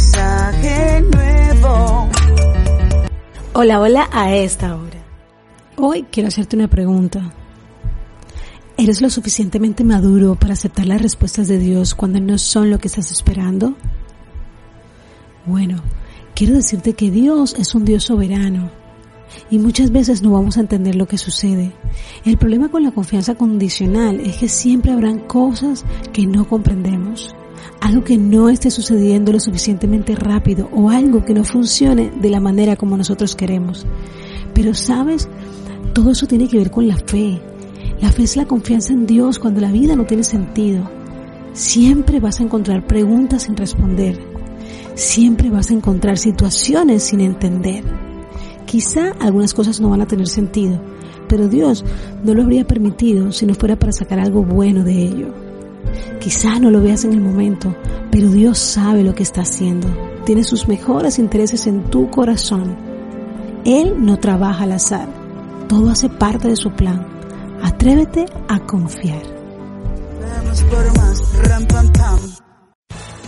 mensaje nuevo. Hola, hola a esta hora. Hoy quiero hacerte una pregunta. ¿Eres lo suficientemente maduro para aceptar las respuestas de Dios cuando no son lo que estás esperando? Bueno, quiero decirte que Dios es un Dios soberano y muchas veces no vamos a entender lo que sucede. El problema con la confianza condicional es que siempre habrán cosas que no comprendemos, algo que no esté sucediendo lo suficientemente rápido o algo que no funcione de la manera como nosotros queremos. Pero sabes, todo eso tiene que ver con la fe. La fe es la confianza en Dios cuando la vida no tiene sentido. Siempre vas a encontrar preguntas sin responder. Siempre vas a encontrar situaciones sin entender. Quizá algunas cosas no van a tener sentido, pero Dios no lo habría permitido si no fuera para sacar algo bueno de ello. Quizá no lo veas en el momento, pero Dios sabe lo que está haciendo. Tiene sus mejores intereses en tu corazón. Él no trabaja al azar. Todo hace parte de su plan. Atrévete a confiar.